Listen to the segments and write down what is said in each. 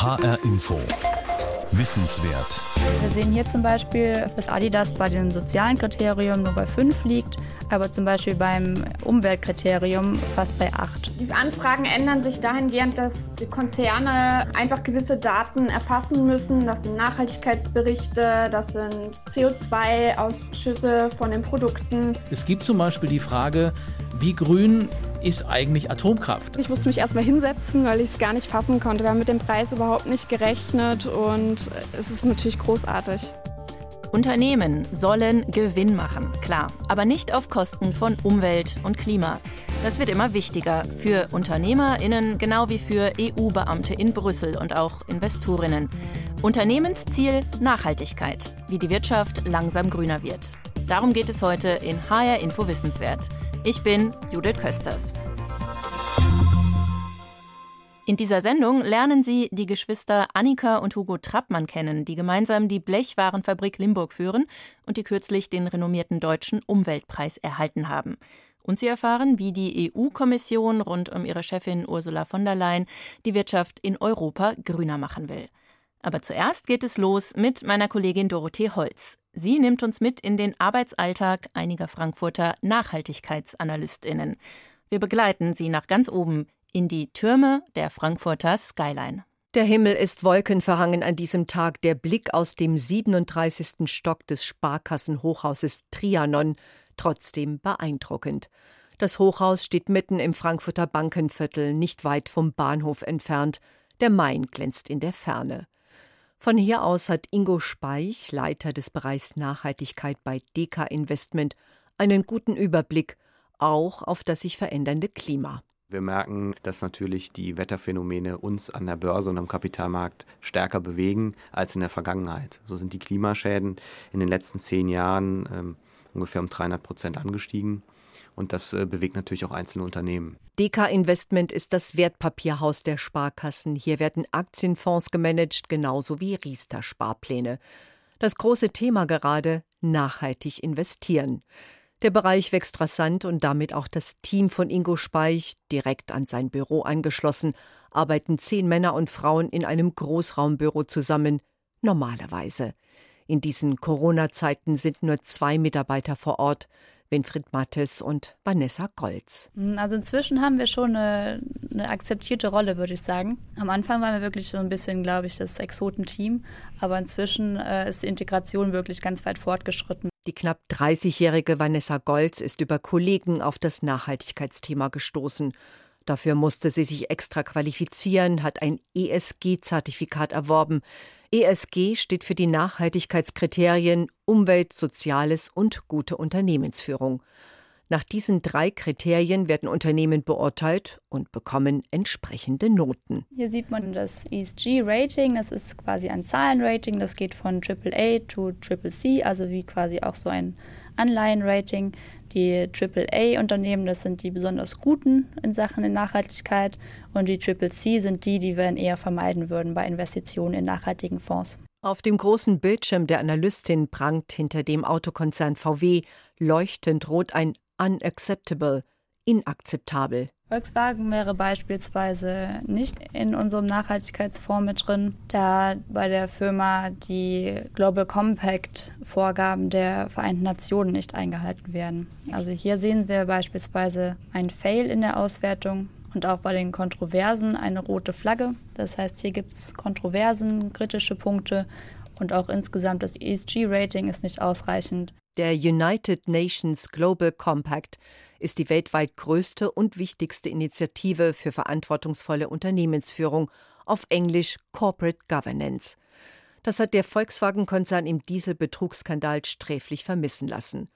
HR Info. Wissenswert. Wir sehen hier zum Beispiel, dass Adidas bei den sozialen Kriterien nur bei 5 liegt, aber zum Beispiel beim Umweltkriterium fast bei 8. Die Anfragen ändern sich dahingehend, dass die Konzerne einfach gewisse Daten erfassen müssen. Das sind Nachhaltigkeitsberichte, das sind CO2-Ausschüsse von den Produkten. Es gibt zum Beispiel die Frage, wie grün ist eigentlich Atomkraft? Ich musste mich erstmal hinsetzen, weil ich es gar nicht fassen konnte. Wir haben mit dem Preis überhaupt nicht gerechnet und es ist natürlich großartig. Unternehmen sollen Gewinn machen, klar, aber nicht auf Kosten von Umwelt und Klima. Das wird immer wichtiger für Unternehmerinnen genau wie für EU-Beamte in Brüssel und auch Investorinnen. Unternehmensziel Nachhaltigkeit, wie die Wirtschaft langsam grüner wird. Darum geht es heute in HR Info Wissenswert. Ich bin Judith Kösters. In dieser Sendung lernen Sie die Geschwister Annika und Hugo Trappmann kennen, die gemeinsam die Blechwarenfabrik Limburg führen und die kürzlich den renommierten deutschen Umweltpreis erhalten haben. Und Sie erfahren, wie die EU-Kommission rund um ihre Chefin Ursula von der Leyen die Wirtschaft in Europa grüner machen will. Aber zuerst geht es los mit meiner Kollegin Dorothee Holz. Sie nimmt uns mit in den Arbeitsalltag einiger Frankfurter Nachhaltigkeitsanalystinnen. Wir begleiten sie nach ganz oben in die Türme der Frankfurter Skyline. Der Himmel ist wolkenverhangen an diesem Tag. Der Blick aus dem 37. Stock des Sparkassenhochhauses Trianon trotzdem beeindruckend. Das Hochhaus steht mitten im Frankfurter Bankenviertel, nicht weit vom Bahnhof entfernt. Der Main glänzt in der Ferne. Von hier aus hat Ingo Speich, Leiter des Bereichs Nachhaltigkeit bei DK Investment, einen guten Überblick auch auf das sich verändernde Klima. Wir merken, dass natürlich die Wetterphänomene uns an der Börse und am Kapitalmarkt stärker bewegen als in der Vergangenheit. So sind die Klimaschäden in den letzten zehn Jahren ähm, ungefähr um 300 Prozent angestiegen. Und das äh, bewegt natürlich auch einzelne Unternehmen. DK Investment ist das Wertpapierhaus der Sparkassen. Hier werden Aktienfonds gemanagt, genauso wie Riester-Sparpläne. Das große Thema gerade nachhaltig investieren. Der Bereich wächst rasant und damit auch das Team von Ingo Speich, direkt an sein Büro angeschlossen, arbeiten zehn Männer und Frauen in einem Großraumbüro zusammen, normalerweise. In diesen Corona-Zeiten sind nur zwei Mitarbeiter vor Ort. Winfried Mattes und Vanessa Golz. Also inzwischen haben wir schon eine, eine, akzeptierte Rolle, würde ich sagen. Am Anfang waren wir wirklich so ein bisschen, glaube ich, das Exotenteam, aber inzwischen äh, ist die Integration wirklich ganz weit fortgeschritten. Die knapp 30-jährige Vanessa Golz ist über Kollegen auf das Nachhaltigkeitsthema gestoßen. Dafür musste sie sich extra qualifizieren, hat ein ESG-Zertifikat erworben. ESG steht für die Nachhaltigkeitskriterien Umwelt, Soziales und gute Unternehmensführung. Nach diesen drei Kriterien werden Unternehmen beurteilt und bekommen entsprechende Noten. Hier sieht man das ESG-Rating. Das ist quasi ein Zahlenrating. Das geht von AAA zu CCC, also wie quasi auch so ein Anleihenrating. Die AAA-Unternehmen, das sind die besonders guten in Sachen Nachhaltigkeit und die CCC sind die, die wir eher vermeiden würden bei Investitionen in nachhaltigen Fonds. Auf dem großen Bildschirm der Analystin prangt hinter dem Autokonzern VW leuchtend rot ein Unacceptable, inakzeptabel. Volkswagen wäre beispielsweise nicht in unserem Nachhaltigkeitsfonds mit drin, da bei der Firma die Global Compact Vorgaben der Vereinten Nationen nicht eingehalten werden. Also hier sehen wir beispielsweise ein Fail in der Auswertung und auch bei den Kontroversen eine rote Flagge. Das heißt, hier gibt es Kontroversen, kritische Punkte und auch insgesamt das ESG-Rating ist nicht ausreichend. Der United Nations Global Compact ist die weltweit größte und wichtigste Initiative für verantwortungsvolle Unternehmensführung, auf Englisch Corporate Governance. Das hat der Volkswagen-Konzern im Dieselbetrugsskandal sträflich vermissen lassen.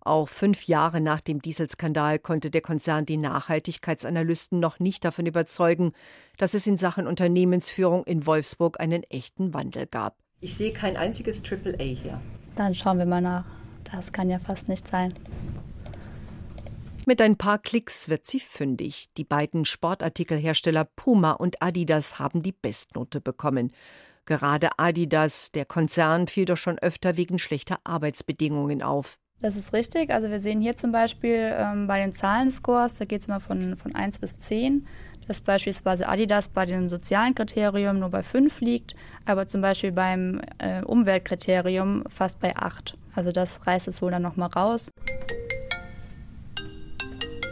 Auch fünf Jahre nach dem Dieselskandal konnte der Konzern die Nachhaltigkeitsanalysten noch nicht davon überzeugen, dass es in Sachen Unternehmensführung in Wolfsburg einen echten Wandel gab. Ich sehe kein einziges AAA hier. Dann schauen wir mal nach. Das kann ja fast nicht sein. Mit ein paar Klicks wird sie fündig. Die beiden Sportartikelhersteller Puma und Adidas haben die Bestnote bekommen. Gerade Adidas, der Konzern, fiel doch schon öfter wegen schlechter Arbeitsbedingungen auf. Das ist richtig. Also wir sehen hier zum Beispiel ähm, bei den Zahlenscores, da geht es immer von, von 1 bis 10. dass beispielsweise Adidas bei dem sozialen Kriterium nur bei 5 liegt, aber zum Beispiel beim äh, Umweltkriterium fast bei 8. Also das reißt es wohl dann nochmal raus.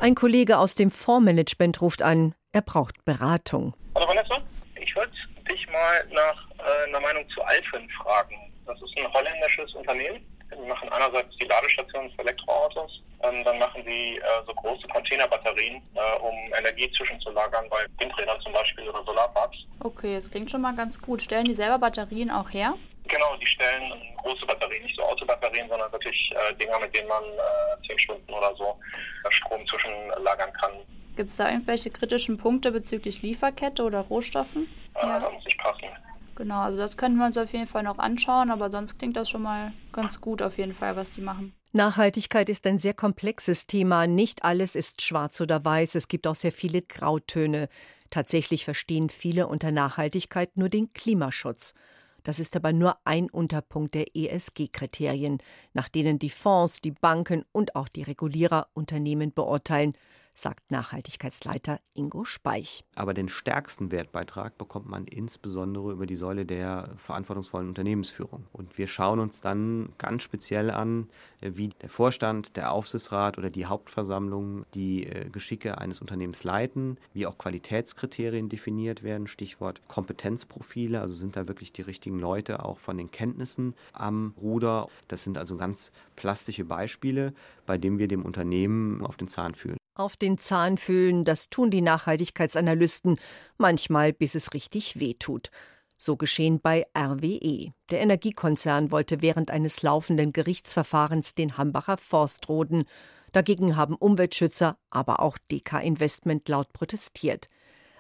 Ein Kollege aus dem Fondsmanagement ruft an, er braucht Beratung. Hallo Vanessa, ich wollte dich mal nach äh, einer Meinung zu Alfen fragen. Das ist ein holländisches Unternehmen. Die machen einerseits die Ladestationen für Elektroautos, ähm, dann machen sie äh, so große Containerbatterien, äh, um Energie zwischenzulagern bei Windrädern zum Beispiel oder Solarparks. Okay, das klingt schon mal ganz gut. Stellen die selber Batterien auch her? Genau, die stellen große Batterien, nicht so Autobatterien, sondern wirklich äh, Dinger, mit denen man äh, zehn Stunden oder so äh, Strom zwischenlagern kann. Gibt es da irgendwelche kritischen Punkte bezüglich Lieferkette oder Rohstoffen? Äh, ja. Da muss ich passen. Genau, also das könnten wir uns auf jeden Fall noch anschauen, aber sonst klingt das schon mal ganz gut auf jeden Fall, was die machen. Nachhaltigkeit ist ein sehr komplexes Thema. Nicht alles ist schwarz oder weiß. Es gibt auch sehr viele Grautöne. Tatsächlich verstehen viele unter Nachhaltigkeit nur den Klimaschutz. Das ist aber nur ein Unterpunkt der ESG-Kriterien, nach denen die Fonds, die Banken und auch die Regulierer Unternehmen beurteilen, sagt Nachhaltigkeitsleiter Ingo Speich. Aber den stärksten Wertbeitrag bekommt man insbesondere über die Säule der verantwortungsvollen Unternehmensführung. Und wir schauen uns dann ganz speziell an, wie der Vorstand, der Aufsichtsrat oder die Hauptversammlung die äh, Geschicke eines Unternehmens leiten, wie auch Qualitätskriterien definiert werden, Stichwort Kompetenzprofile, also sind da wirklich die richtigen Leute auch von den Kenntnissen am Ruder. Das sind also ganz plastische Beispiele, bei denen wir dem Unternehmen auf den Zahn fühlen. Auf den Zahn fühlen, das tun die Nachhaltigkeitsanalysten, manchmal bis es richtig wehtut. So geschehen bei RWE. Der Energiekonzern wollte während eines laufenden Gerichtsverfahrens den Hambacher Forst roden. Dagegen haben Umweltschützer, aber auch DK Investment laut protestiert.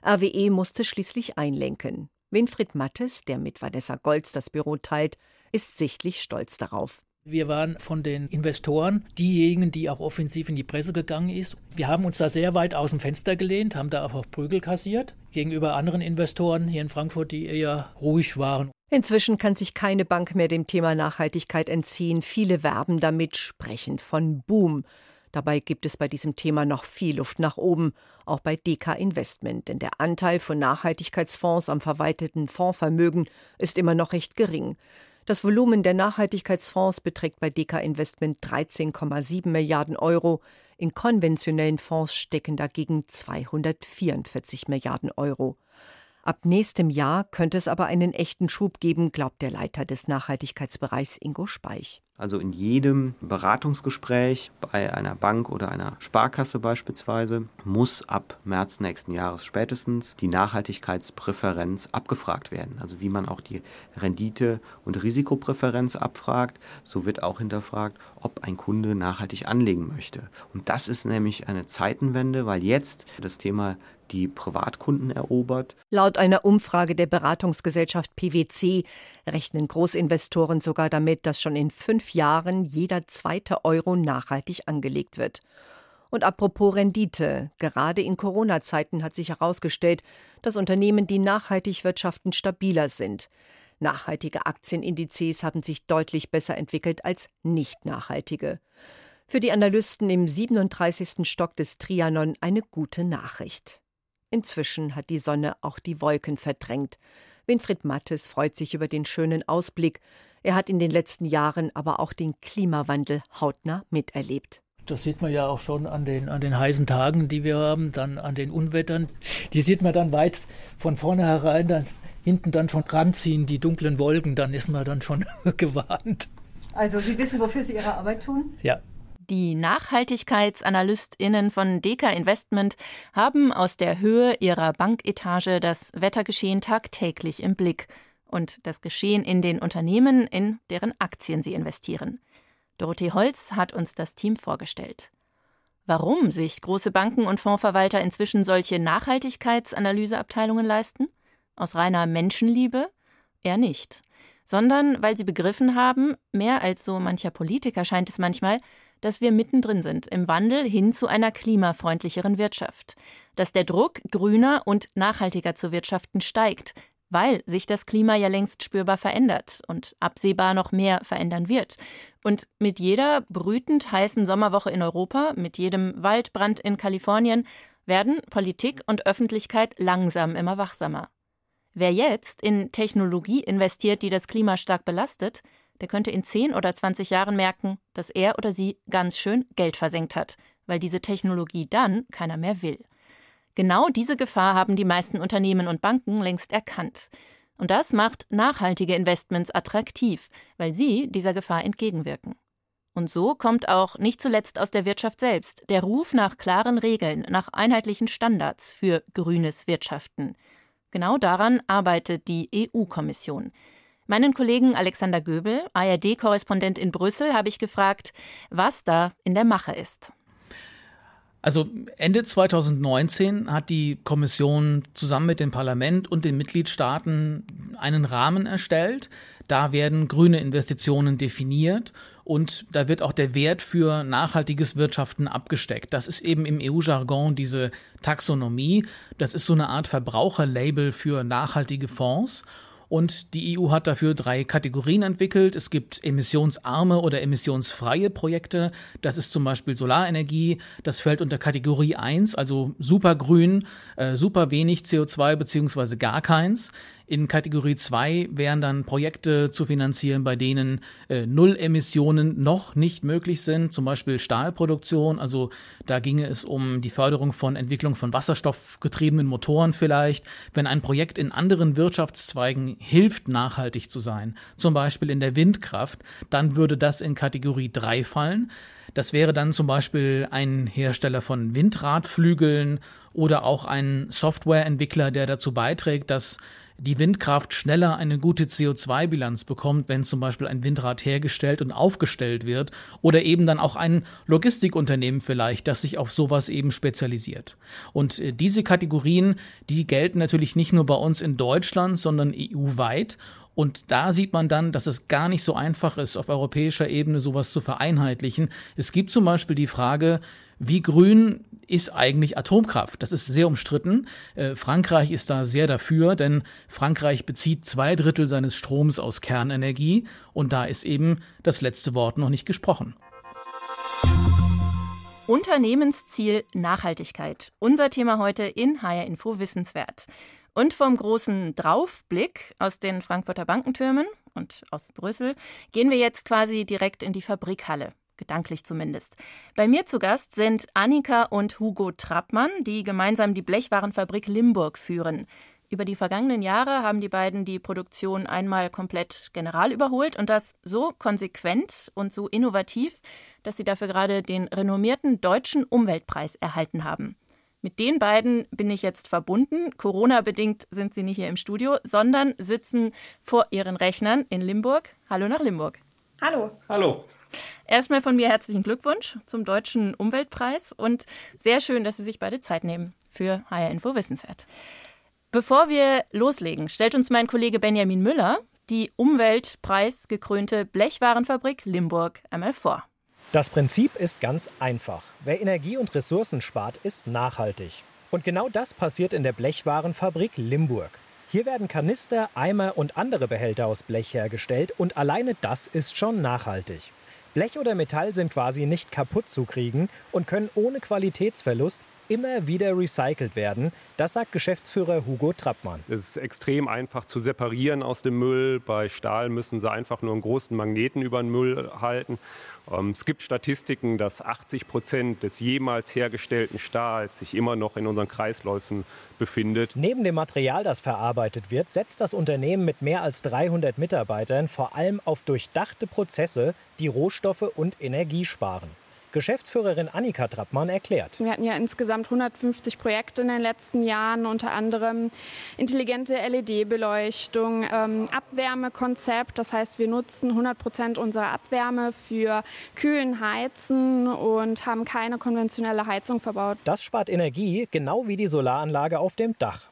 RWE musste schließlich einlenken. Winfried Mattes, der mit Vanessa Golz das Büro teilt, ist sichtlich stolz darauf. Wir waren von den Investoren diejenigen, die auch offensiv in die Presse gegangen ist. Wir haben uns da sehr weit aus dem Fenster gelehnt, haben da auch Prügel kassiert gegenüber anderen Investoren hier in Frankfurt, die eher ruhig waren. Inzwischen kann sich keine Bank mehr dem Thema Nachhaltigkeit entziehen. Viele werben damit, sprechen von Boom. Dabei gibt es bei diesem Thema noch viel Luft nach oben, auch bei DK Investment, denn der Anteil von Nachhaltigkeitsfonds am verwalteten Fondsvermögen ist immer noch recht gering. Das Volumen der Nachhaltigkeitsfonds beträgt bei DK Investment 13,7 Milliarden Euro. In konventionellen Fonds stecken dagegen 244 Milliarden Euro. Ab nächstem Jahr könnte es aber einen echten Schub geben, glaubt der Leiter des Nachhaltigkeitsbereichs Ingo Speich. Also in jedem Beratungsgespräch bei einer Bank oder einer Sparkasse beispielsweise muss ab März nächsten Jahres spätestens die Nachhaltigkeitspräferenz abgefragt werden. Also wie man auch die Rendite- und Risikopräferenz abfragt, so wird auch hinterfragt, ob ein Kunde nachhaltig anlegen möchte. Und das ist nämlich eine Zeitenwende, weil jetzt das Thema die Privatkunden erobert. Laut einer Umfrage der Beratungsgesellschaft PwC rechnen Großinvestoren sogar damit, dass schon in fünf Jahren jeder zweite Euro nachhaltig angelegt wird. Und apropos Rendite, gerade in Corona-Zeiten hat sich herausgestellt, dass Unternehmen, die nachhaltig wirtschaften, stabiler sind. Nachhaltige Aktienindizes haben sich deutlich besser entwickelt als nicht nachhaltige. Für die Analysten im 37. Stock des Trianon eine gute Nachricht. Inzwischen hat die Sonne auch die Wolken verdrängt. Winfried Mattes freut sich über den schönen Ausblick. Er hat in den letzten Jahren aber auch den Klimawandel hautnah miterlebt. Das sieht man ja auch schon an den, an den heißen Tagen, die wir haben, dann an den Unwettern. Die sieht man dann weit von vorne herein, dann hinten dann schon ranziehen, die dunklen Wolken, dann ist man dann schon gewarnt. Also Sie wissen, wofür Sie Ihre Arbeit tun? Ja, die NachhaltigkeitsanalystInnen von Deka Investment haben aus der Höhe ihrer Banketage das Wettergeschehen tagtäglich im Blick und das Geschehen in den Unternehmen, in deren Aktien sie investieren. Dorothee Holz hat uns das Team vorgestellt. Warum sich große Banken und Fondsverwalter inzwischen solche Nachhaltigkeitsanalyseabteilungen leisten? Aus reiner Menschenliebe? Eher nicht. Sondern weil sie begriffen haben, mehr als so mancher Politiker scheint es manchmal, dass wir mittendrin sind im Wandel hin zu einer klimafreundlicheren Wirtschaft, dass der Druck, grüner und nachhaltiger zu wirtschaften steigt, weil sich das Klima ja längst spürbar verändert und absehbar noch mehr verändern wird. Und mit jeder brütend heißen Sommerwoche in Europa, mit jedem Waldbrand in Kalifornien, werden Politik und Öffentlichkeit langsam immer wachsamer. Wer jetzt in Technologie investiert, die das Klima stark belastet, der könnte in 10 oder 20 Jahren merken, dass er oder sie ganz schön Geld versenkt hat, weil diese Technologie dann keiner mehr will. Genau diese Gefahr haben die meisten Unternehmen und Banken längst erkannt. Und das macht nachhaltige Investments attraktiv, weil sie dieser Gefahr entgegenwirken. Und so kommt auch nicht zuletzt aus der Wirtschaft selbst der Ruf nach klaren Regeln, nach einheitlichen Standards für grünes Wirtschaften. Genau daran arbeitet die EU-Kommission. Meinen Kollegen Alexander Göbel, ARD-Korrespondent in Brüssel, habe ich gefragt, was da in der Mache ist. Also Ende 2019 hat die Kommission zusammen mit dem Parlament und den Mitgliedstaaten einen Rahmen erstellt. Da werden grüne Investitionen definiert und da wird auch der Wert für nachhaltiges Wirtschaften abgesteckt. Das ist eben im EU-Jargon diese Taxonomie. Das ist so eine Art Verbraucherlabel für nachhaltige Fonds. Und die EU hat dafür drei Kategorien entwickelt. Es gibt emissionsarme oder emissionsfreie Projekte. Das ist zum Beispiel Solarenergie. Das fällt unter Kategorie 1, also super grün, äh, super wenig CO2 beziehungsweise gar keins. In Kategorie 2 wären dann Projekte zu finanzieren, bei denen äh, Null-Emissionen noch nicht möglich sind, zum Beispiel Stahlproduktion. Also da ginge es um die Förderung von Entwicklung von wasserstoffgetriebenen Motoren vielleicht. Wenn ein Projekt in anderen Wirtschaftszweigen hilft, nachhaltig zu sein, zum Beispiel in der Windkraft, dann würde das in Kategorie 3 fallen. Das wäre dann zum Beispiel ein Hersteller von Windradflügeln oder auch ein Softwareentwickler, der dazu beiträgt, dass die Windkraft schneller eine gute CO2-Bilanz bekommt, wenn zum Beispiel ein Windrad hergestellt und aufgestellt wird oder eben dann auch ein Logistikunternehmen vielleicht, das sich auf sowas eben spezialisiert. Und äh, diese Kategorien, die gelten natürlich nicht nur bei uns in Deutschland, sondern EU-weit und da sieht man dann, dass es gar nicht so einfach ist, auf europäischer Ebene sowas zu vereinheitlichen. Es gibt zum Beispiel die Frage, wie grün ist eigentlich Atomkraft? Das ist sehr umstritten. Äh, Frankreich ist da sehr dafür, denn Frankreich bezieht zwei Drittel seines Stroms aus Kernenergie und da ist eben das letzte Wort noch nicht gesprochen. Unternehmensziel Nachhaltigkeit. Unser Thema heute in HR Info Wissenswert. Und vom großen Draufblick aus den Frankfurter Bankentürmen und aus Brüssel gehen wir jetzt quasi direkt in die Fabrikhalle gedanklich zumindest. Bei mir zu Gast sind Annika und Hugo Trappmann, die gemeinsam die Blechwarenfabrik Limburg führen. Über die vergangenen Jahre haben die beiden die Produktion einmal komplett general überholt und das so konsequent und so innovativ, dass sie dafür gerade den renommierten deutschen Umweltpreis erhalten haben. Mit den beiden bin ich jetzt verbunden. Corona-bedingt sind sie nicht hier im Studio, sondern sitzen vor ihren Rechnern in Limburg. Hallo nach Limburg. Hallo. Hallo. Erstmal von mir herzlichen Glückwunsch zum Deutschen Umweltpreis und sehr schön, dass Sie sich beide Zeit nehmen für HR Info Wissenswert. Bevor wir loslegen, stellt uns mein Kollege Benjamin Müller die Umweltpreisgekrönte Blechwarenfabrik Limburg einmal vor. Das Prinzip ist ganz einfach. Wer Energie und Ressourcen spart, ist nachhaltig. Und genau das passiert in der Blechwarenfabrik Limburg. Hier werden Kanister, Eimer und andere Behälter aus Blech hergestellt und alleine das ist schon nachhaltig. Blech oder Metall sind quasi nicht kaputt zu kriegen und können ohne Qualitätsverlust immer wieder recycelt werden. Das sagt Geschäftsführer Hugo Trappmann. Es ist extrem einfach zu separieren aus dem Müll. Bei Stahl müssen sie einfach nur einen großen Magneten über den Müll halten. Ähm, es gibt Statistiken, dass 80 Prozent des jemals hergestellten Stahls sich immer noch in unseren Kreisläufen befindet. Neben dem Material, das verarbeitet wird, setzt das Unternehmen mit mehr als 300 Mitarbeitern vor allem auf durchdachte Prozesse, die Rohstoffe und Energie sparen. Geschäftsführerin Annika Trappmann erklärt. Wir hatten ja insgesamt 150 Projekte in den letzten Jahren, unter anderem intelligente LED-Beleuchtung, ähm, Abwärmekonzept. Das heißt, wir nutzen 100 Prozent unserer Abwärme für Kühlen, Heizen und haben keine konventionelle Heizung verbaut. Das spart Energie, genau wie die Solaranlage auf dem Dach.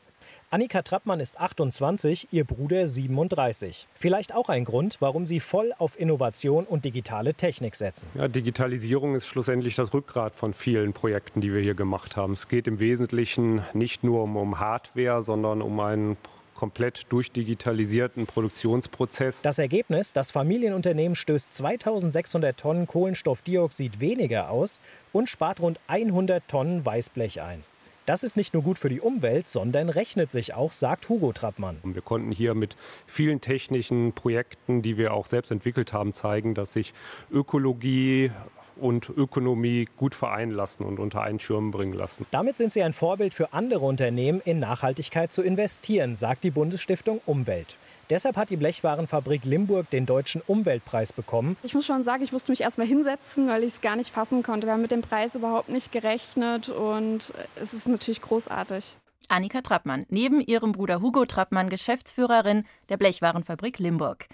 Annika Trappmann ist 28, ihr Bruder 37. Vielleicht auch ein Grund, warum sie voll auf Innovation und digitale Technik setzen. Ja, Digitalisierung ist schlussendlich das Rückgrat von vielen Projekten, die wir hier gemacht haben. Es geht im Wesentlichen nicht nur um, um Hardware, sondern um einen komplett durchdigitalisierten Produktionsprozess. Das Ergebnis, das Familienunternehmen stößt 2600 Tonnen Kohlenstoffdioxid weniger aus und spart rund 100 Tonnen Weißblech ein. Das ist nicht nur gut für die Umwelt, sondern rechnet sich auch, sagt Hugo Trappmann. Wir konnten hier mit vielen technischen Projekten, die wir auch selbst entwickelt haben, zeigen, dass sich Ökologie, und Ökonomie gut vereinen lassen und unter einen Schirm bringen lassen. Damit sind sie ein Vorbild für andere Unternehmen, in Nachhaltigkeit zu investieren, sagt die Bundesstiftung Umwelt. Deshalb hat die Blechwarenfabrik Limburg den Deutschen Umweltpreis bekommen. Ich muss schon sagen, ich musste mich erst mal hinsetzen, weil ich es gar nicht fassen konnte. Wir haben mit dem Preis überhaupt nicht gerechnet und es ist natürlich großartig. Annika Trappmann, neben ihrem Bruder Hugo Trappmann, Geschäftsführerin der Blechwarenfabrik Limburg.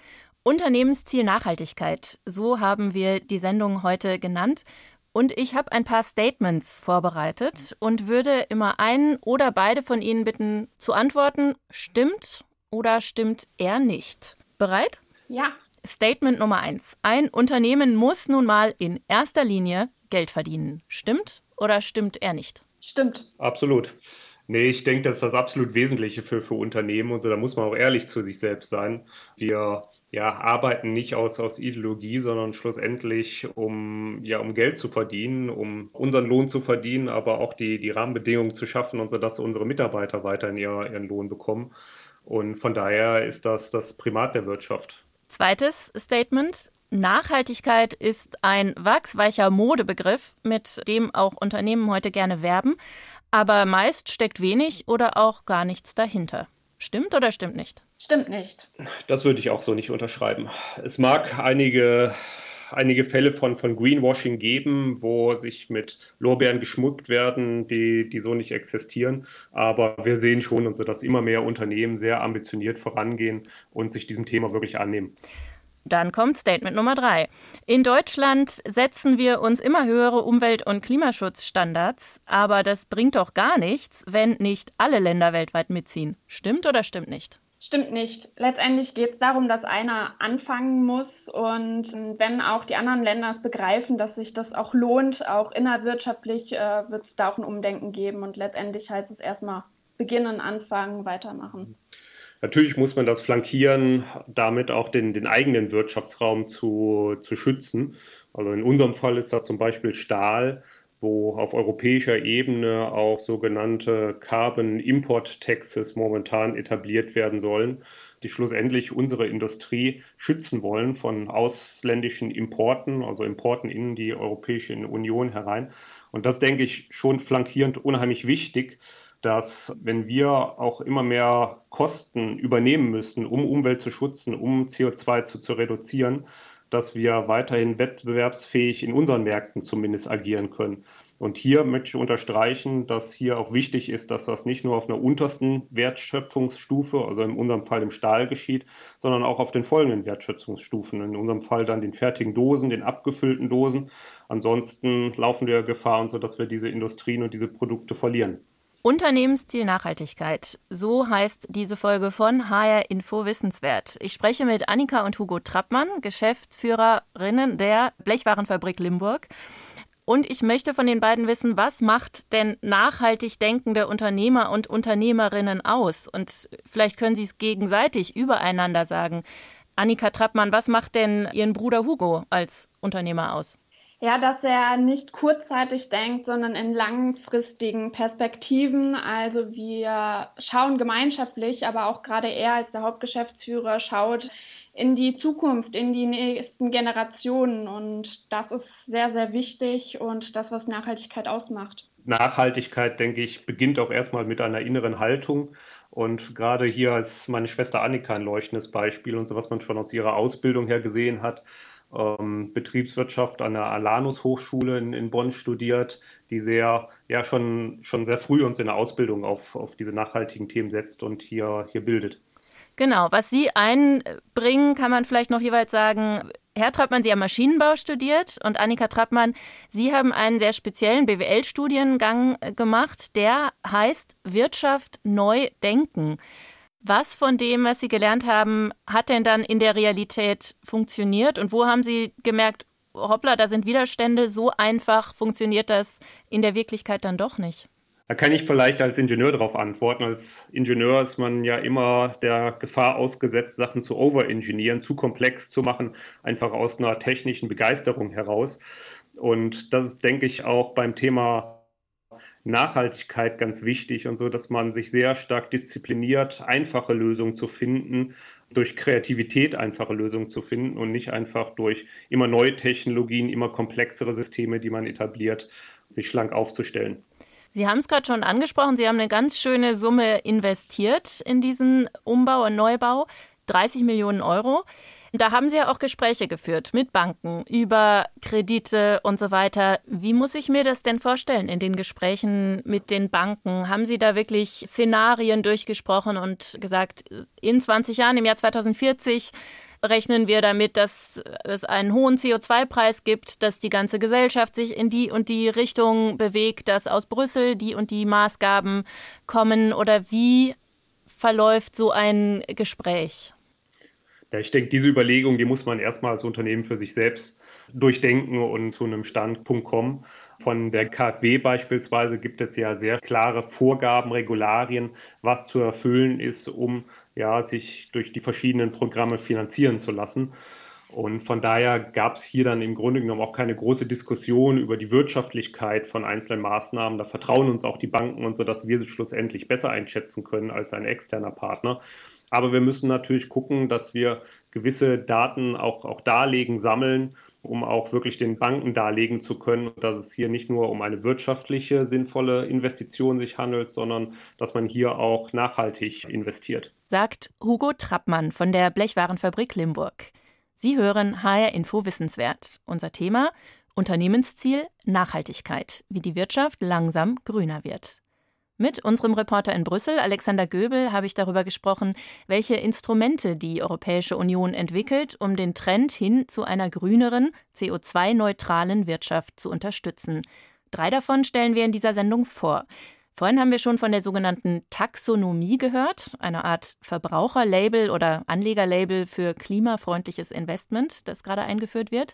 Unternehmensziel Nachhaltigkeit, so haben wir die Sendung heute genannt. Und ich habe ein paar Statements vorbereitet und würde immer einen oder beide von Ihnen bitten zu antworten, stimmt oder stimmt er nicht? Bereit? Ja. Statement Nummer eins. Ein Unternehmen muss nun mal in erster Linie Geld verdienen. Stimmt oder stimmt er nicht? Stimmt. Absolut. Nee, ich denke, das ist das absolut Wesentliche für, für Unternehmen und so, da muss man auch ehrlich zu sich selbst sein. Wir ja, arbeiten nicht aus, aus Ideologie, sondern schlussendlich, um, ja, um Geld zu verdienen, um unseren Lohn zu verdienen, aber auch die, die Rahmenbedingungen zu schaffen, und so, dass unsere Mitarbeiter weiterhin ihr, ihren Lohn bekommen. Und von daher ist das das Primat der Wirtschaft. Zweites Statement. Nachhaltigkeit ist ein wachsweicher Modebegriff, mit dem auch Unternehmen heute gerne werben, aber meist steckt wenig oder auch gar nichts dahinter. Stimmt oder stimmt nicht? Stimmt nicht. Das würde ich auch so nicht unterschreiben. Es mag einige, einige Fälle von, von Greenwashing geben, wo sich mit Lorbeeren geschmückt werden, die, die so nicht existieren. Aber wir sehen schon, und so, dass immer mehr Unternehmen sehr ambitioniert vorangehen und sich diesem Thema wirklich annehmen. Dann kommt Statement Nummer drei. In Deutschland setzen wir uns immer höhere Umwelt- und Klimaschutzstandards, aber das bringt doch gar nichts, wenn nicht alle Länder weltweit mitziehen. Stimmt oder stimmt nicht? Stimmt nicht. Letztendlich geht es darum, dass einer anfangen muss und wenn auch die anderen Länder es begreifen, dass sich das auch lohnt, auch innerwirtschaftlich äh, wird es da auch ein Umdenken geben und letztendlich heißt es erstmal beginnen, anfangen, weitermachen. Natürlich muss man das flankieren, damit auch den, den eigenen Wirtschaftsraum zu, zu schützen. Also in unserem Fall ist das zum Beispiel Stahl, wo auf europäischer Ebene auch sogenannte Carbon Import Taxes momentan etabliert werden sollen, die schlussendlich unsere Industrie schützen wollen von ausländischen Importen, also Importen in die Europäische Union herein. Und das denke ich schon flankierend unheimlich wichtig, dass wenn wir auch immer mehr Kosten übernehmen müssen, um Umwelt zu schützen, um CO2 zu, zu reduzieren, dass wir weiterhin wettbewerbsfähig in unseren Märkten zumindest agieren können. Und hier möchte ich unterstreichen, dass hier auch wichtig ist, dass das nicht nur auf einer untersten Wertschöpfungsstufe, also in unserem Fall im Stahl geschieht, sondern auch auf den folgenden Wertschöpfungsstufen. In unserem Fall dann den fertigen Dosen, den abgefüllten Dosen. Ansonsten laufen wir Gefahr, und so dass wir diese Industrien und diese Produkte verlieren. Unternehmensziel Nachhaltigkeit. So heißt diese Folge von HR Info Wissenswert. Ich spreche mit Annika und Hugo Trappmann, Geschäftsführerinnen der Blechwarenfabrik Limburg. Und ich möchte von den beiden wissen, was macht denn nachhaltig denkende Unternehmer und Unternehmerinnen aus? Und vielleicht können Sie es gegenseitig übereinander sagen. Annika Trappmann, was macht denn Ihren Bruder Hugo als Unternehmer aus? Ja, dass er nicht kurzzeitig denkt, sondern in langfristigen Perspektiven. Also wir schauen gemeinschaftlich, aber auch gerade er als der Hauptgeschäftsführer schaut in die Zukunft, in die nächsten Generationen. Und das ist sehr, sehr wichtig und das, was Nachhaltigkeit ausmacht. Nachhaltigkeit, denke ich, beginnt auch erstmal mit einer inneren Haltung. Und gerade hier ist meine Schwester Annika ein leuchtendes Beispiel und so, was man schon aus ihrer Ausbildung her gesehen hat ähm, Betriebswirtschaft an der Alanus Hochschule in, in, Bonn studiert, die sehr, ja, schon, schon sehr früh uns in der Ausbildung auf, auf diese nachhaltigen Themen setzt und hier, hier bildet. Genau, was Sie einbringen, kann man vielleicht noch jeweils sagen, Herr Trappmann, Sie haben Maschinenbau studiert und Annika Trappmann, Sie haben einen sehr speziellen BWL-Studiengang gemacht, der heißt Wirtschaft neu denken. Was von dem, was Sie gelernt haben, hat denn dann in der Realität funktioniert und wo haben Sie gemerkt, hoppla, da sind Widerstände, so einfach funktioniert das in der Wirklichkeit dann doch nicht? Da kann ich vielleicht als Ingenieur darauf antworten. Als Ingenieur ist man ja immer der Gefahr ausgesetzt, Sachen zu overengineeren, zu komplex zu machen, einfach aus einer technischen Begeisterung heraus. Und das ist, denke ich, auch beim Thema Nachhaltigkeit ganz wichtig und so, dass man sich sehr stark diszipliniert, einfache Lösungen zu finden, durch Kreativität einfache Lösungen zu finden und nicht einfach durch immer neue Technologien, immer komplexere Systeme, die man etabliert, sich schlank aufzustellen. Sie haben es gerade schon angesprochen, Sie haben eine ganz schöne Summe investiert in diesen Umbau und Neubau, 30 Millionen Euro. Da haben Sie ja auch Gespräche geführt mit Banken über Kredite und so weiter. Wie muss ich mir das denn vorstellen in den Gesprächen mit den Banken? Haben Sie da wirklich Szenarien durchgesprochen und gesagt, in 20 Jahren, im Jahr 2040, rechnen wir damit, dass es einen hohen CO2-Preis gibt, dass die ganze Gesellschaft sich in die und die Richtung bewegt, dass aus Brüssel die und die Maßgaben kommen? Oder wie verläuft so ein Gespräch? Ja, ich denke, diese Überlegung, die muss man erstmal als Unternehmen für sich selbst durchdenken und zu einem Standpunkt kommen. Von der KfW beispielsweise gibt es ja sehr klare Vorgaben, Regularien, was zu erfüllen ist, um ja, sich durch die verschiedenen Programme finanzieren zu lassen. Und von daher gab es hier dann im Grunde genommen auch keine große Diskussion über die Wirtschaftlichkeit von einzelnen Maßnahmen. Da vertrauen uns auch die Banken und so, dass wir sie schlussendlich besser einschätzen können als ein externer Partner. Aber wir müssen natürlich gucken, dass wir gewisse Daten auch, auch darlegen, sammeln, um auch wirklich den Banken darlegen zu können, dass es hier nicht nur um eine wirtschaftliche, sinnvolle Investition sich handelt, sondern dass man hier auch nachhaltig investiert. Sagt Hugo Trappmann von der Blechwarenfabrik Limburg. Sie hören HR Info Wissenswert. Unser Thema Unternehmensziel Nachhaltigkeit, wie die Wirtschaft langsam grüner wird. Mit unserem Reporter in Brüssel, Alexander Göbel, habe ich darüber gesprochen, welche Instrumente die Europäische Union entwickelt, um den Trend hin zu einer grüneren, CO2-neutralen Wirtschaft zu unterstützen. Drei davon stellen wir in dieser Sendung vor. Vorhin haben wir schon von der sogenannten Taxonomie gehört, einer Art Verbraucherlabel oder Anlegerlabel für klimafreundliches Investment, das gerade eingeführt wird.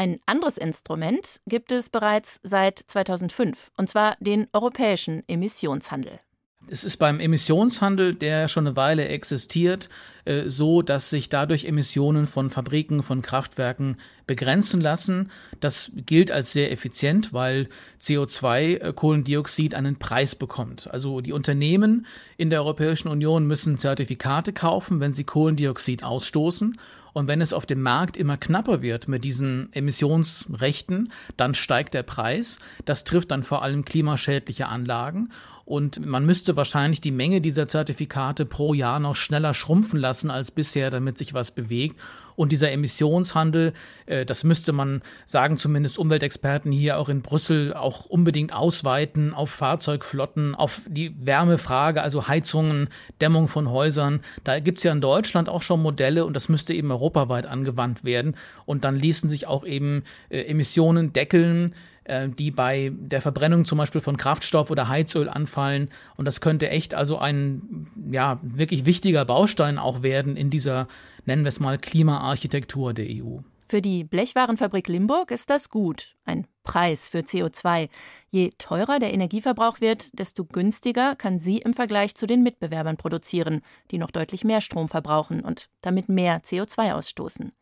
Ein anderes Instrument gibt es bereits seit 2005, und zwar den europäischen Emissionshandel. Es ist beim Emissionshandel, der schon eine Weile existiert, äh, so, dass sich dadurch Emissionen von Fabriken, von Kraftwerken begrenzen lassen. Das gilt als sehr effizient, weil CO2, äh, Kohlendioxid, einen Preis bekommt. Also die Unternehmen in der Europäischen Union müssen Zertifikate kaufen, wenn sie Kohlendioxid ausstoßen. Und wenn es auf dem Markt immer knapper wird mit diesen Emissionsrechten, dann steigt der Preis. Das trifft dann vor allem klimaschädliche Anlagen. Und man müsste wahrscheinlich die Menge dieser Zertifikate pro Jahr noch schneller schrumpfen lassen als bisher, damit sich was bewegt. Und dieser Emissionshandel, äh, das müsste man sagen, zumindest Umweltexperten hier auch in Brüssel, auch unbedingt ausweiten auf Fahrzeugflotten, auf die Wärmefrage, also Heizungen, Dämmung von Häusern. Da gibt es ja in Deutschland auch schon Modelle und das müsste eben europaweit angewandt werden. Und dann ließen sich auch eben äh, Emissionen deckeln äh, die bei der Verbrennung zum Beispiel von Kraftstoff oder Heizöl anfallen. Und das könnte echt also ein ja, wirklich wichtiger Baustein auch werden in dieser, nennen wir es mal, Klimaarchitektur der EU. Für die Blechwarenfabrik Limburg ist das gut, ein Preis für CO2. Je teurer der Energieverbrauch wird, desto günstiger kann sie im Vergleich zu den Mitbewerbern produzieren, die noch deutlich mehr Strom verbrauchen und damit mehr CO2 ausstoßen.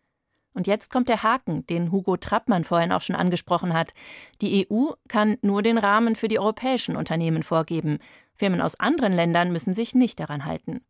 Und jetzt kommt der Haken, den Hugo Trappmann vorhin auch schon angesprochen hat. Die EU kann nur den Rahmen für die europäischen Unternehmen vorgeben. Firmen aus anderen Ländern müssen sich nicht daran halten.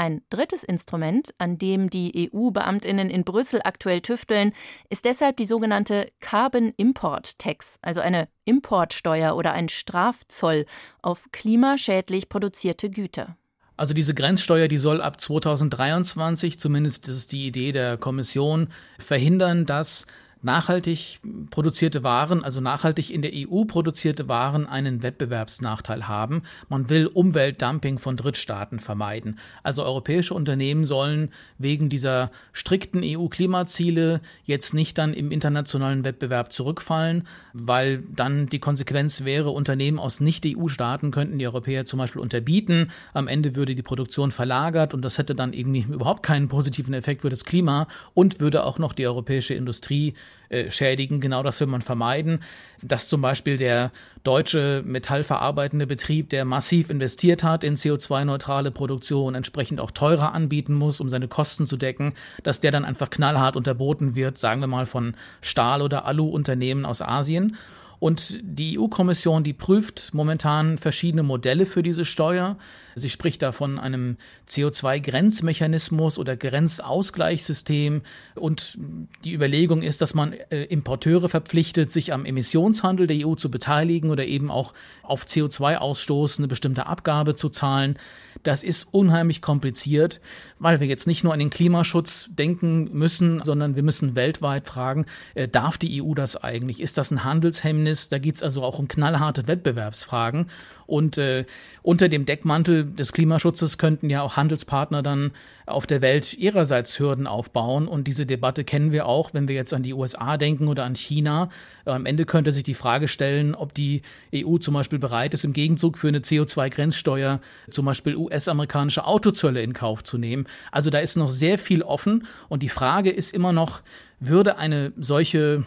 Ein drittes Instrument, an dem die EU-Beamtinnen in Brüssel aktuell tüfteln, ist deshalb die sogenannte Carbon Import Tax, also eine Importsteuer oder ein Strafzoll auf klimaschädlich produzierte Güter. Also diese Grenzsteuer, die soll ab 2023, zumindest ist die Idee der Kommission, verhindern, dass nachhaltig produzierte Waren, also nachhaltig in der EU produzierte Waren, einen Wettbewerbsnachteil haben. Man will Umweltdumping von Drittstaaten vermeiden. Also europäische Unternehmen sollen wegen dieser strikten EU-Klimaziele jetzt nicht dann im internationalen Wettbewerb zurückfallen, weil dann die Konsequenz wäre, Unternehmen aus Nicht-EU-Staaten könnten die Europäer zum Beispiel unterbieten. Am Ende würde die Produktion verlagert und das hätte dann irgendwie überhaupt keinen positiven Effekt für das Klima und würde auch noch die europäische Industrie äh, schädigen. Genau das will man vermeiden. Dass zum Beispiel der deutsche metallverarbeitende Betrieb, der massiv investiert hat in CO2-neutrale Produktion, entsprechend auch teurer anbieten muss, um seine Kosten zu decken, dass der dann einfach knallhart unterboten wird, sagen wir mal von Stahl- oder Alu-Unternehmen aus Asien. Und die EU-Kommission, die prüft momentan verschiedene Modelle für diese Steuer. Sie spricht da von einem CO2-Grenzmechanismus oder Grenzausgleichssystem. Und die Überlegung ist, dass man äh, Importeure verpflichtet, sich am Emissionshandel der EU zu beteiligen oder eben auch auf CO2-Ausstoß eine bestimmte Abgabe zu zahlen. Das ist unheimlich kompliziert, weil wir jetzt nicht nur an den Klimaschutz denken müssen, sondern wir müssen weltweit fragen, äh, darf die EU das eigentlich? Ist das ein Handelshemmnis? Da geht es also auch um knallharte Wettbewerbsfragen. Und äh, unter dem Deckmantel des Klimaschutzes könnten ja auch Handelspartner dann auf der Welt ihrerseits Hürden aufbauen. Und diese Debatte kennen wir auch, wenn wir jetzt an die USA denken oder an China. Am Ende könnte sich die Frage stellen, ob die EU zum Beispiel bereit ist, im Gegenzug für eine CO2-Grenzsteuer zum Beispiel US-amerikanische Autozölle in Kauf zu nehmen. Also da ist noch sehr viel offen. Und die Frage ist immer noch, würde eine solche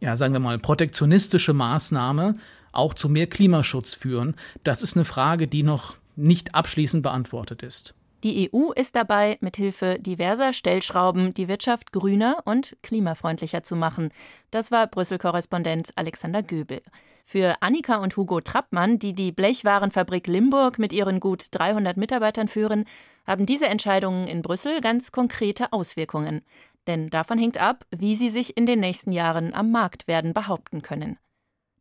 ja, sagen wir mal, protektionistische Maßnahme auch zu mehr Klimaschutz führen? Das ist eine Frage, die noch nicht abschließend beantwortet ist. Die EU ist dabei, mithilfe diverser Stellschrauben die Wirtschaft grüner und klimafreundlicher zu machen. Das war Brüssel-Korrespondent Alexander Göbel. Für Annika und Hugo Trappmann, die die Blechwarenfabrik Limburg mit ihren gut 300 Mitarbeitern führen, haben diese Entscheidungen in Brüssel ganz konkrete Auswirkungen. Denn davon hängt ab, wie sie sich in den nächsten Jahren am Markt werden behaupten können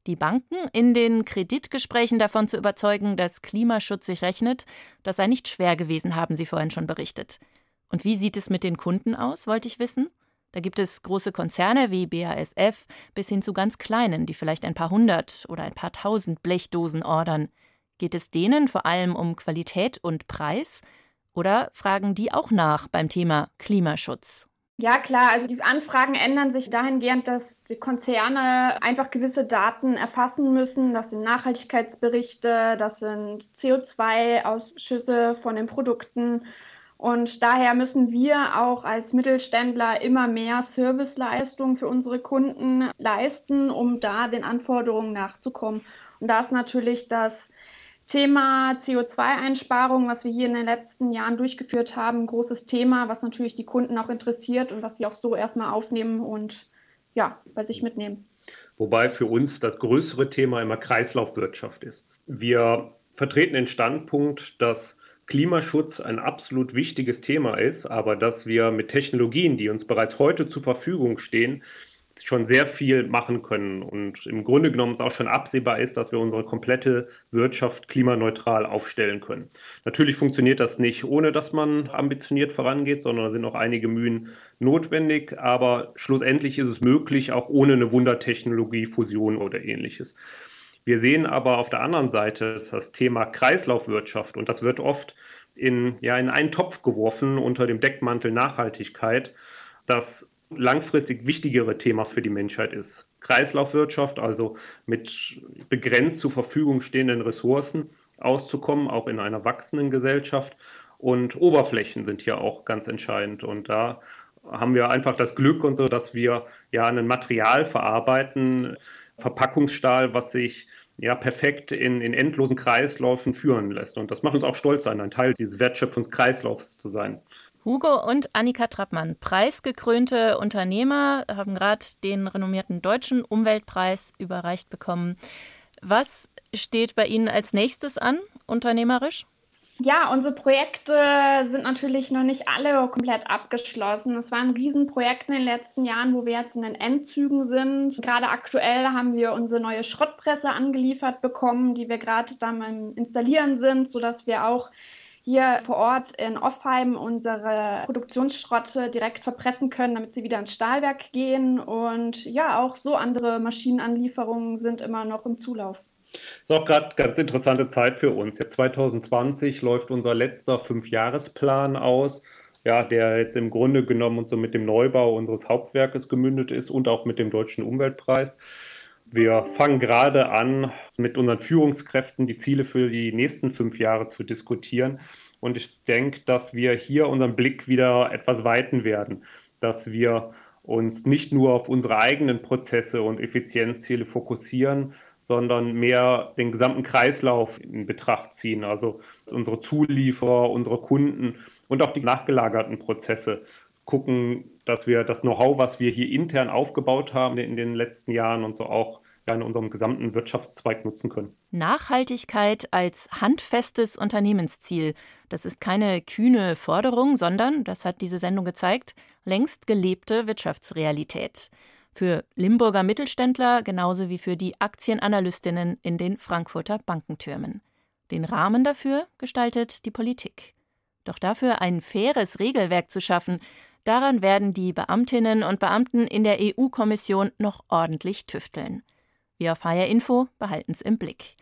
die Banken in den Kreditgesprächen davon zu überzeugen, dass Klimaschutz sich rechnet, das sei nicht schwer gewesen, haben Sie vorhin schon berichtet. Und wie sieht es mit den Kunden aus, wollte ich wissen? Da gibt es große Konzerne wie BASF bis hin zu ganz kleinen, die vielleicht ein paar hundert oder ein paar tausend Blechdosen ordern. Geht es denen vor allem um Qualität und Preis? Oder fragen die auch nach beim Thema Klimaschutz? Ja, klar. Also die Anfragen ändern sich dahingehend, dass die Konzerne einfach gewisse Daten erfassen müssen. Das sind Nachhaltigkeitsberichte, das sind CO2-Ausschüsse von den Produkten. Und daher müssen wir auch als Mittelständler immer mehr Serviceleistungen für unsere Kunden leisten, um da den Anforderungen nachzukommen. Und da ist natürlich das Thema CO2-Einsparung, was wir hier in den letzten Jahren durchgeführt haben, ein großes Thema, was natürlich die Kunden auch interessiert und was sie auch so erstmal aufnehmen und ja, bei sich mitnehmen. Wobei für uns das größere Thema immer Kreislaufwirtschaft ist. Wir vertreten den Standpunkt, dass Klimaschutz ein absolut wichtiges Thema ist, aber dass wir mit Technologien, die uns bereits heute zur Verfügung stehen, schon sehr viel machen können und im Grunde genommen es auch schon absehbar ist, dass wir unsere komplette Wirtschaft klimaneutral aufstellen können. Natürlich funktioniert das nicht, ohne dass man ambitioniert vorangeht, sondern da sind noch einige Mühen notwendig, aber schlussendlich ist es möglich, auch ohne eine Wundertechnologie, Fusion oder ähnliches. Wir sehen aber auf der anderen Seite das Thema Kreislaufwirtschaft und das wird oft in, ja, in einen Topf geworfen unter dem Deckmantel Nachhaltigkeit, dass langfristig wichtigere Thema für die Menschheit ist. Kreislaufwirtschaft, also mit begrenzt zur Verfügung stehenden Ressourcen auszukommen, auch in einer wachsenden Gesellschaft. Und Oberflächen sind hier auch ganz entscheidend. Und da haben wir einfach das Glück und so, dass wir ja ein Material verarbeiten, Verpackungsstahl, was sich ja perfekt in, in endlosen Kreisläufen führen lässt. Und das macht uns auch stolz sein, ein Teil dieses Wertschöpfungskreislaufs zu sein. Hugo und Annika Trappmann, preisgekrönte Unternehmer, haben gerade den renommierten deutschen Umweltpreis überreicht bekommen. Was steht bei Ihnen als nächstes an, unternehmerisch? Ja, unsere Projekte sind natürlich noch nicht alle komplett abgeschlossen. Es war ein Riesenprojekt in den letzten Jahren, wo wir jetzt in den Endzügen sind. Gerade aktuell haben wir unsere neue Schrottpresse angeliefert bekommen, die wir gerade dann Installieren sind, sodass wir auch hier vor Ort in Offheim unsere Produktionsschrotte direkt verpressen können, damit sie wieder ins Stahlwerk gehen. Und ja, auch so andere Maschinenanlieferungen sind immer noch im Zulauf. Ist auch gerade ganz interessante Zeit für uns. Jetzt 2020 läuft unser letzter Fünfjahresplan aus, ja, der jetzt im Grunde genommen und so mit dem Neubau unseres Hauptwerkes gemündet ist und auch mit dem Deutschen Umweltpreis. Wir fangen gerade an, mit unseren Führungskräften die Ziele für die nächsten fünf Jahre zu diskutieren. Und ich denke, dass wir hier unseren Blick wieder etwas weiten werden, dass wir uns nicht nur auf unsere eigenen Prozesse und Effizienzziele fokussieren, sondern mehr den gesamten Kreislauf in Betracht ziehen, also unsere Zulieferer, unsere Kunden und auch die nachgelagerten Prozesse gucken, dass wir das Know-how, was wir hier intern aufgebaut haben in den letzten Jahren und so auch ja, in unserem gesamten Wirtschaftszweig nutzen können. Nachhaltigkeit als handfestes Unternehmensziel. Das ist keine kühne Forderung, sondern, das hat diese Sendung gezeigt, längst gelebte Wirtschaftsrealität. Für Limburger Mittelständler genauso wie für die Aktienanalystinnen in den Frankfurter Bankentürmen. Den Rahmen dafür gestaltet die Politik. Doch dafür ein faires Regelwerk zu schaffen, daran werden die Beamtinnen und Beamten in der EU-Kommission noch ordentlich tüfteln. Wir auf HR Info behalten's im Blick.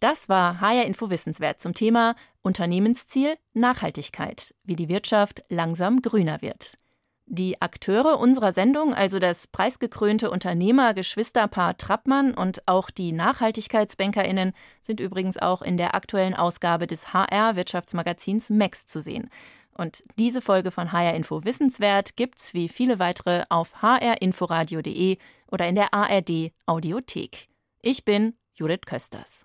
Das war HR Info Wissenswert zum Thema Unternehmensziel Nachhaltigkeit, wie die Wirtschaft langsam grüner wird. Die Akteure unserer Sendung, also das preisgekrönte Unternehmer-Geschwisterpaar Trappmann und auch die NachhaltigkeitsbankerInnen, sind übrigens auch in der aktuellen Ausgabe des HR-Wirtschaftsmagazins Max zu sehen. Und diese Folge von HR Info Wissenswert gibt's wie viele weitere auf hrinforadio.de oder in der ARD Audiothek. Ich bin Judith Kösters.